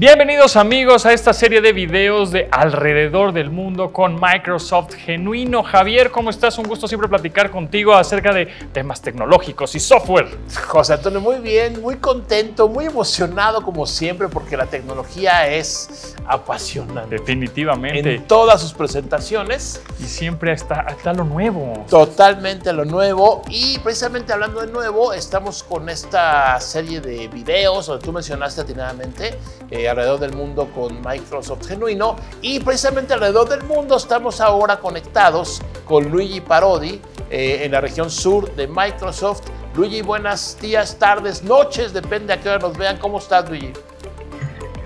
Bienvenidos amigos a esta serie de videos de alrededor del mundo con Microsoft Genuino. Javier, ¿cómo estás? Un gusto siempre platicar contigo acerca de temas tecnológicos y software. José Antonio, muy bien, muy contento, muy emocionado como siempre porque la tecnología es apasionante. Definitivamente. En todas sus presentaciones. Y siempre está, está lo nuevo. Totalmente lo nuevo. Y precisamente hablando de nuevo, estamos con esta serie de videos donde tú mencionaste atinadamente. Eh, alrededor del mundo con Microsoft Genuino y precisamente alrededor del mundo estamos ahora conectados con Luigi Parodi eh, en la región sur de Microsoft. Luigi, buenos días, tardes, noches, depende a qué hora nos vean. ¿Cómo estás, Luigi?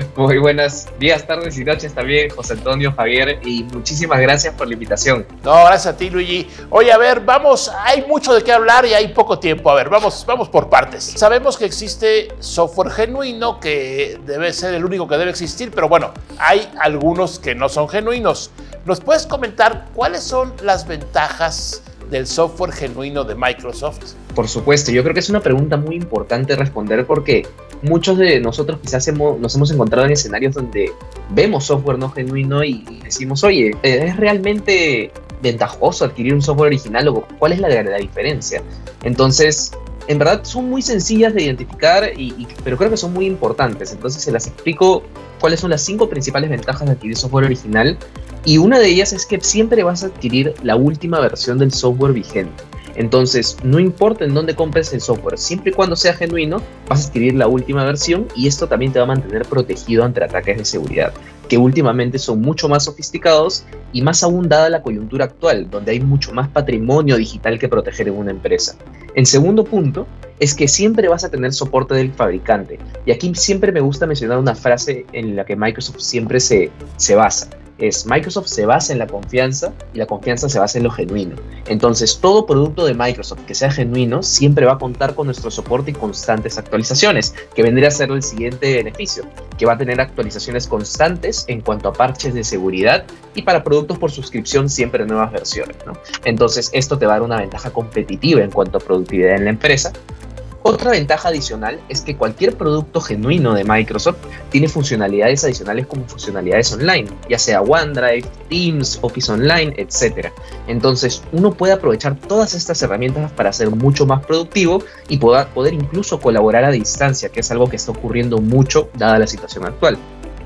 Muy buenos días, tardes y noches también, José Antonio, Javier, y muchísimas gracias por la invitación. No, gracias a ti, Luigi. Oye, a ver, vamos, hay mucho de qué hablar y hay poco tiempo. A ver, vamos, vamos por partes. Sabemos que existe software genuino que debe ser el único que debe existir, pero bueno, hay algunos que no son genuinos. ¿Nos puedes comentar cuáles son las ventajas del software genuino de Microsoft? Por supuesto, yo creo que es una pregunta muy importante responder porque muchos de nosotros quizás hemos, nos hemos encontrado en escenarios donde vemos software no genuino y decimos, oye, ¿es realmente ventajoso adquirir un software original o cuál es la, la diferencia? Entonces, en verdad son muy sencillas de identificar, y, pero creo que son muy importantes. Entonces se las explico cuáles son las cinco principales ventajas de adquirir software original. Y una de ellas es que siempre vas a adquirir la última versión del software vigente. Entonces, no importa en dónde compres el software, siempre y cuando sea genuino, vas a adquirir la última versión y esto también te va a mantener protegido ante ataques de seguridad, que últimamente son mucho más sofisticados y más aún dada la coyuntura actual, donde hay mucho más patrimonio digital que proteger en una empresa. En segundo punto, es que siempre vas a tener soporte del fabricante. Y aquí siempre me gusta mencionar una frase en la que Microsoft siempre se, se basa es Microsoft se basa en la confianza y la confianza se basa en lo genuino. Entonces, todo producto de Microsoft que sea genuino siempre va a contar con nuestro soporte y constantes actualizaciones, que vendría a ser el siguiente beneficio, que va a tener actualizaciones constantes en cuanto a parches de seguridad y para productos por suscripción siempre nuevas versiones. Entonces, esto te va a dar una ventaja competitiva en cuanto a productividad en la empresa, otra ventaja adicional es que cualquier producto genuino de Microsoft tiene funcionalidades adicionales como funcionalidades online, ya sea OneDrive, Teams, Office Online, etc. Entonces uno puede aprovechar todas estas herramientas para ser mucho más productivo y poder, incluso colaborar a distancia, que es algo que está ocurriendo mucho dada la situación actual.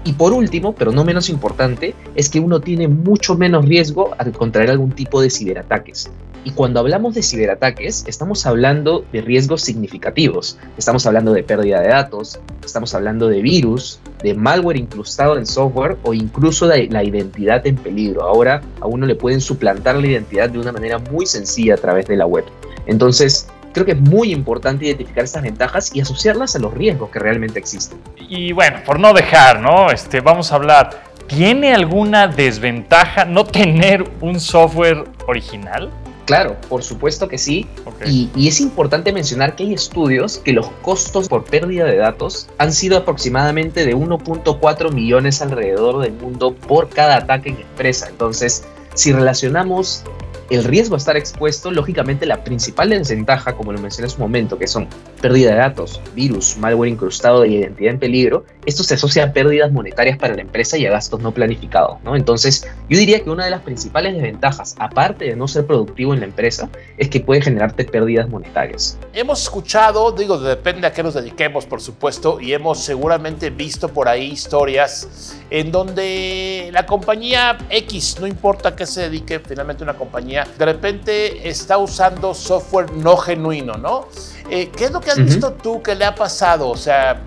Y por último, pero no menos importante, es que uno tiene mucho menos riesgo al contraer algún tipo de ciberataques. Y cuando hablamos de ciberataques, estamos hablando de riesgos significativos. Estamos hablando de pérdida de datos, estamos hablando de virus, de malware incrustado en software o incluso de la identidad en peligro. Ahora a uno le pueden suplantar la identidad de una manera muy sencilla a través de la web. Entonces, creo que es muy importante identificar estas ventajas y asociarlas a los riesgos que realmente existen. Y bueno, por no dejar, ¿no? Este, vamos a hablar. ¿Tiene alguna desventaja no tener un software original? Claro, por supuesto que sí. Y, y, es importante mencionar que hay estudios que los costos por pérdida de datos han sido aproximadamente de 1.4 millones alrededor del mundo por cada ataque en empresa. Entonces, si relacionamos el riesgo a estar expuesto, lógicamente la principal desventaja, como lo mencioné en su momento, que son pérdida de datos, virus, malware incrustado y identidad en peligro, esto se asocia a pérdidas monetarias para la empresa y a gastos no planificados, ¿no? Entonces, yo diría que una de las principales desventajas, aparte de no ser productivo en la empresa, es que puede generarte pérdidas monetarias. Hemos escuchado, digo, depende a qué nos dediquemos, por supuesto, y hemos seguramente visto por ahí historias en donde la compañía X, no importa a qué se dedique finalmente una compañía, de repente está usando software no genuino, ¿no? Eh, ¿Qué es lo que has visto tú que le ha pasado? O sea,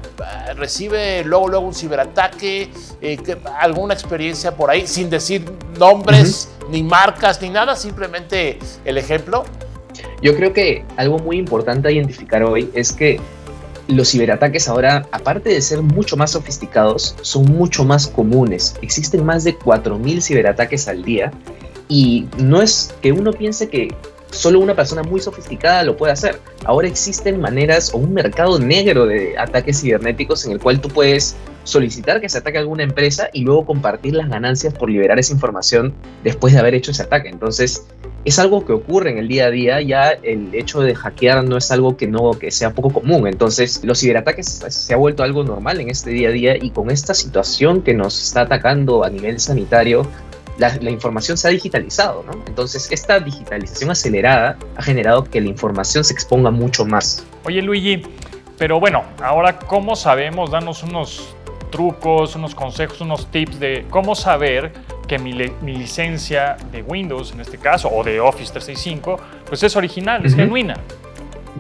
recibe luego, luego un ciberataque, eh, alguna experiencia por ahí, sin decir nombres, ni marcas, ni nada, simplemente el ejemplo. Yo creo que algo muy importante a identificar hoy es que los ciberataques ahora, aparte de ser mucho más sofisticados, son mucho más comunes. Existen más de 4.000 ciberataques al día y no es que uno piense que solo una persona muy sofisticada lo puede hacer. Ahora existen maneras o un mercado negro de ataques cibernéticos en el cual tú puedes solicitar que se ataque a alguna empresa y luego compartir las ganancias por liberar esa información después de haber hecho ese ataque. Entonces, es algo que ocurre en el día a día, ya el hecho de hackear no es algo que no que sea poco común. Entonces, los ciberataques se ha vuelto algo normal en este día a día y con esta situación que nos está atacando a nivel sanitario, la, información se ha digitalizado, ¿no? Entonces, esta digitalización acelerada ha generado que la información se exponga mucho más. Oye, Luigi, pero bueno, ahora, ¿cómo sabemos? Danos unos trucos, unos consejos, unos tips de cómo saber que mi, licencia de Windows, en este caso, o de Office 365, pues es original, es genuina.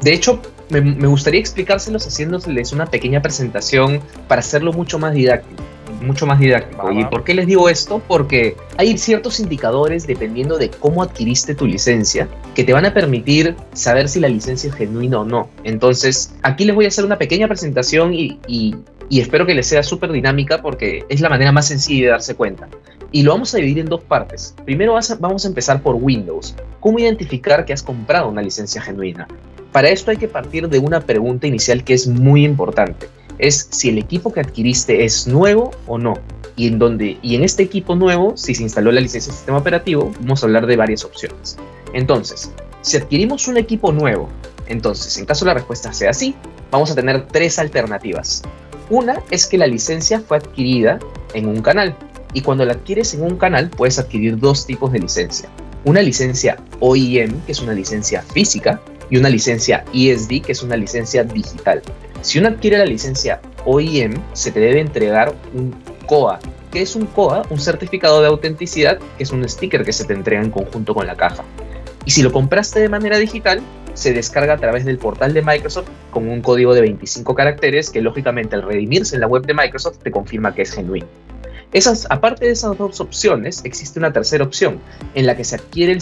De hecho, me, me gustaría explicárselos haciéndoles una pequeña presentación para hacerlo mucho más didáctico mucho más didáctico. ¿Y por qué les digo esto? Porque hay ciertos indicadores, dependiendo de cómo adquiriste tu licencia, que te van a permitir saber si la licencia es genuina o no. Entonces, aquí les voy a hacer una pequeña presentación y, y, y espero que les sea súper dinámica porque es la manera más sencilla de darse cuenta. Y lo vamos a dividir en dos partes. Primero vamos a empezar por Windows. ¿Cómo identificar que has comprado una licencia genuina? Para esto hay que partir de una pregunta inicial que es muy importante. Es si el equipo que adquiriste es nuevo o no. Y en, donde, y en este equipo nuevo, si se instaló la licencia de sistema operativo, vamos a hablar de varias opciones. Entonces, si adquirimos un equipo nuevo, entonces, en caso la respuesta sea sí, vamos a tener tres alternativas. Una es que la licencia fue adquirida en un canal. Y cuando la adquieres en un canal, puedes adquirir dos tipos de licencia. Una licencia OEM, que es una licencia física, y una licencia ESD, que es una licencia digital. Si uno adquiere la licencia OEM, se te debe entregar un COA. ¿Qué es un COA? Un certificado de autenticidad, que es un sticker que se te entrega en conjunto con la caja. Y si lo compraste de manera digital, se descarga a través del portal de Microsoft con un código de 25 caracteres que lógicamente al redimirse en la web de Microsoft te confirma que es genuino. Aparte de esas dos opciones, existe una tercera opción en la que se adquiere el,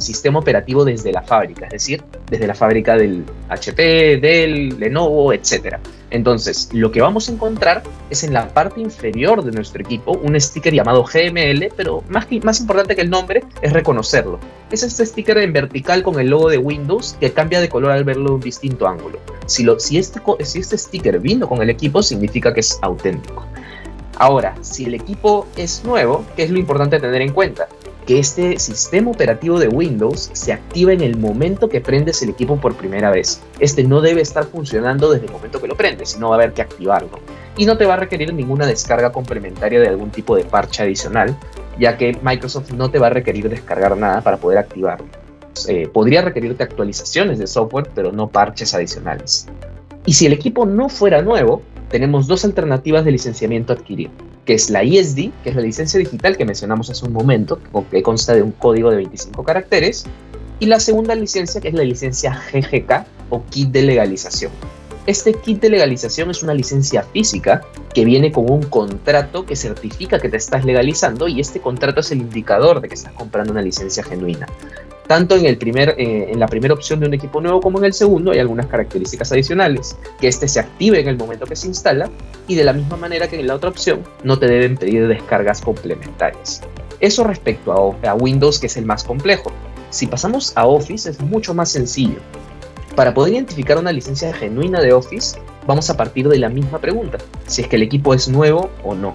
sistema operativo desde la fábrica, es decir, desde la fábrica del HP, Dell, Lenovo, etc. Entonces, lo que vamos a encontrar es en la parte inferior de nuestro equipo un sticker llamado GML, pero más, más importante que el nombre es reconocerlo. Es este sticker en vertical con el logo de Windows que cambia de color al verlo de un distinto ángulo. Si, lo, si, este, si este sticker vino con el equipo, significa que es auténtico. Ahora, si el equipo es nuevo, ¿qué es lo importante tener en cuenta? Que este sistema operativo de Windows se activa en el momento que prendes el equipo por primera vez. Este no debe estar funcionando desde el momento que lo prendes, sino va a haber que activarlo. Y no te va a requerir ninguna descarga complementaria de algún tipo de parche adicional, ya que Microsoft no te va a requerir descargar nada para poder activarlo. Eh, podría requerirte actualizaciones de software, pero no parches adicionales. Y si el equipo no fuera nuevo, tenemos dos alternativas de licenciamiento adquirido, que es la ISD, que es la licencia digital que mencionamos hace un momento, que consta de un código de 25 caracteres, y la segunda licencia, que es la licencia GGK o Kit de Legalización. Este kit de legalización es una licencia física que viene con un contrato que certifica que te estás legalizando y este contrato es el indicador de que estás comprando una licencia genuina. Tanto en, el primer, eh, en la primera opción de un equipo nuevo como en el segundo hay algunas características adicionales, que este se active en el momento que se instala y de la misma manera que en la otra opción no te deben pedir descargas complementarias. Eso respecto a, a Windows que es el más complejo. Si pasamos a Office es mucho más sencillo. Para poder identificar una licencia genuina de Office, vamos a partir de la misma pregunta, si es que el equipo es nuevo o no.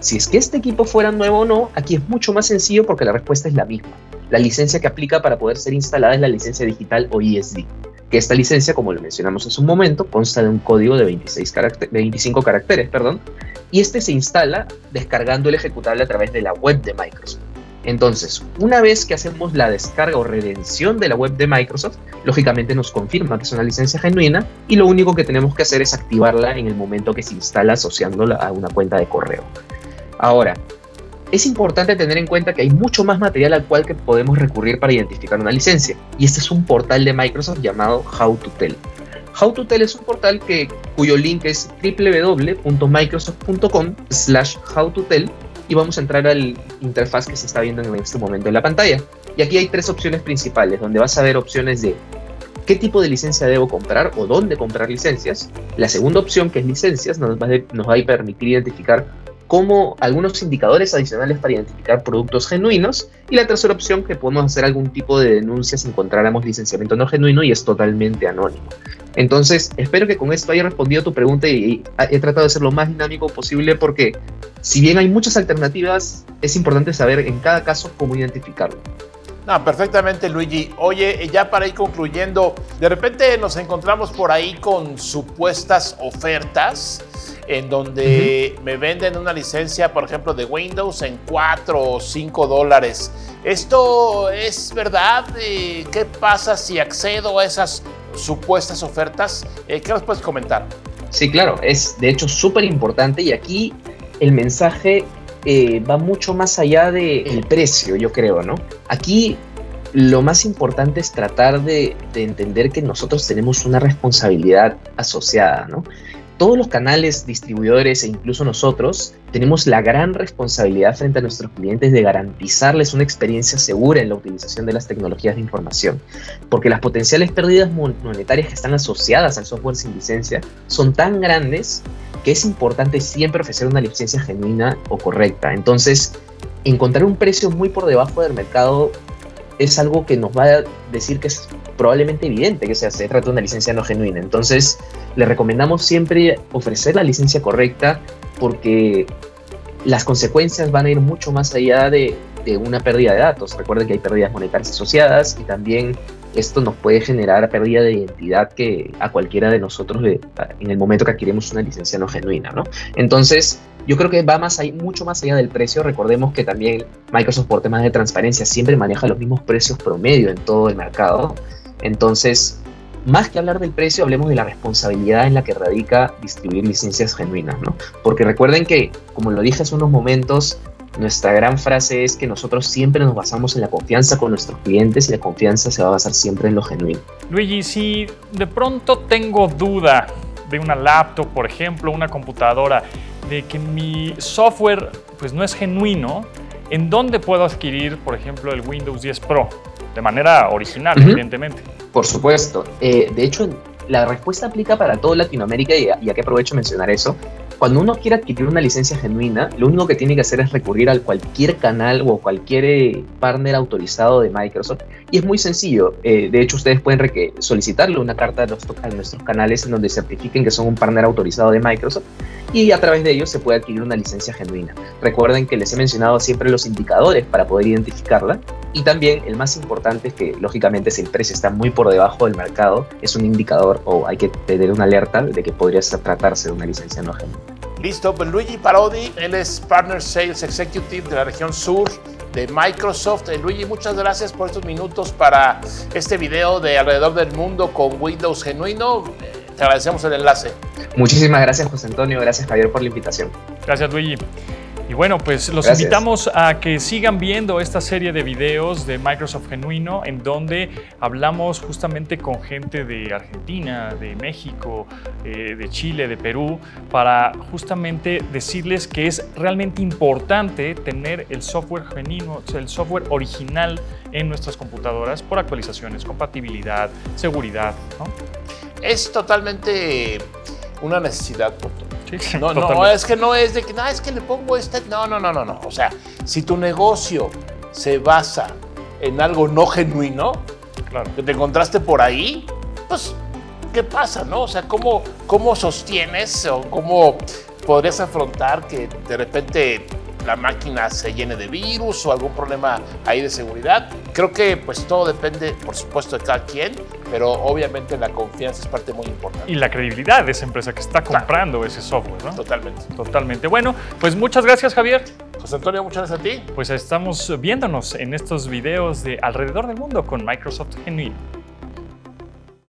Si es que este equipo fuera nuevo o no, aquí es mucho más sencillo porque la respuesta es la misma. La licencia que aplica para poder ser instalada es la licencia digital o ISD, que esta licencia, como lo mencionamos hace un momento, consta de un código de 26 25 caracteres, perdón, y este se instala descargando el ejecutable a través de la web de Microsoft. Entonces, una vez que hacemos la descarga o redención de la web de Microsoft, lógicamente nos confirma que es una licencia genuina y lo único que tenemos que hacer es activarla en el momento que se instala asociándola a una cuenta de correo. Ahora, es importante tener en cuenta que hay mucho más material al cual que podemos recurrir para identificar una licencia. Y este es un portal de Microsoft llamado How to Tell. How to Tell es un portal que, cuyo link es www.microsoft.com slash howtotell y vamos a entrar al interfaz que se está viendo en este momento en la pantalla. Y aquí hay tres opciones principales, donde vas a ver opciones de qué tipo de licencia debo comprar o dónde comprar licencias. La segunda opción, que es licencias, nos va, nos va a permitir identificar como algunos indicadores adicionales para identificar productos genuinos. Y la tercera opción, que podemos hacer algún tipo de denuncia si encontráramos licenciamiento no genuino y es totalmente anónimo. Entonces, espero que con esto haya respondido a tu pregunta y he tratado de ser lo más dinámico posible porque si bien hay muchas alternativas, es importante saber en cada caso cómo identificarlo. No, perfectamente, Luigi. Oye, ya para ir concluyendo, de repente nos encontramos por ahí con supuestas ofertas en donde me venden una licencia, por ejemplo, de Windows en 4 o 5 dólares. ¿Esto es verdad? Eh, ¿Qué pasa si accedo a esas supuestas ofertas? Eh, ¿Qué nos puedes comentar? Sí, claro, es de hecho súper importante y aquí el mensaje eh, va mucho más allá del precio, yo creo, ¿no? Aquí lo más importante es tratar de, de, entender que nosotros tenemos una responsabilidad asociada, ¿no? Todos los canales, distribuidores e incluso nosotros tenemos la gran responsabilidad frente a nuestros clientes de garantizarles una experiencia segura en la utilización de las tecnologías de información, porque las potenciales pérdidas monetarias que están asociadas al software sin licencia son tan grandes que es importante siempre ofrecer una licencia genuina o correcta. Entonces, encontrar un precio muy por debajo del mercado es algo que nos va a decir que es probablemente evidente que se, trata de una licencia no genuina. Entonces, le recomendamos siempre ofrecer la licencia correcta porque las consecuencias van a ir mucho más allá de, de una pérdida de datos. Recuerden que hay pérdidas monetarias asociadas y también esto nos puede generar pérdida de identidad que a cualquiera de nosotros en el momento que adquirimos una licencia no genuina, ¿no? Entonces, yo creo que va más ahí, mucho más allá del precio. Recordemos que también Microsoft por temas de transparencia siempre maneja los mismos precios promedio en todo el mercado. Entonces, más que hablar del precio, hablemos de la responsabilidad en la que radica distribuir licencias genuinas, ¿no? Porque recuerden que, como lo dije hace unos momentos, nuestra gran frase es que nosotros siempre nos basamos en la confianza con nuestros clientes y la confianza se va a basar siempre en lo genuino. Luigi, si de pronto tengo duda de una laptop, por ejemplo, una computadora, de que mi software pues no es genuino, ¿en dónde puedo adquirir, por ejemplo, el Windows 10 Pro? De manera original, evidentemente. Por supuesto. Eh, de hecho, la respuesta aplica para toda Latinoamérica y, y aquí aprovecho mencionar eso. Cuando uno quiere adquirir una licencia genuina, lo único que tiene que hacer es recurrir a cualquier canal o cualquier eh, partner autorizado de Microsoft. Y es muy sencillo. Eh, de hecho, ustedes pueden solicitarle una carta a, a nuestros canales en donde certifiquen que son un partner autorizado de Microsoft y a través de ellos se puede adquirir una licencia genuina. Recuerden que les he mencionado siempre los indicadores para poder identificarla y también el más importante es que lógicamente si el precio está muy por debajo del mercado es un indicador o hay que tener una alerta de que podría tratarse de una licencia no genuina. Listo, pues Luigi Parodi, él es Partner Sales Executive de la región sur de Microsoft. Eh, Luigi, muchas gracias por estos minutos para este video de alrededor del mundo con Windows genuino. Eh, te agradecemos el enlace. Muchísimas gracias, José Antonio. Gracias, Javier, por la invitación. Gracias, Luigi. Y bueno, pues los invitamos a que sigan viendo esta serie de videos de Microsoft Genuino, en donde hablamos justamente con gente de Argentina, de México, eh, de Chile, de Perú, para justamente decirles que es realmente importante tener el software genuino, el software original en nuestras computadoras por actualizaciones, compatibilidad, seguridad. ¿no? Es totalmente una necesidad, no, no, es que no es de que, no, es que le pongo este. No, no, no, no, no. O sea, si tu negocio se basa en algo no genuino, claro. que te encontraste por ahí, pues, ¿qué pasa, no? O sea, ¿cómo, cómo sostienes o cómo podrías afrontar que de repente la máquina se llene de virus o algún problema ahí de seguridad. Creo que pues todo depende, por supuesto, de cada quien, pero obviamente la confianza es parte muy importante. Y la credibilidad de esa empresa que está comprando ese software, ¿no? Totalmente. Totalmente. Bueno, pues muchas gracias, Javier. José Antonio, muchas gracias a ti. Pues estamos viéndonos en estos videos de alrededor del mundo con Microsoft Genuine.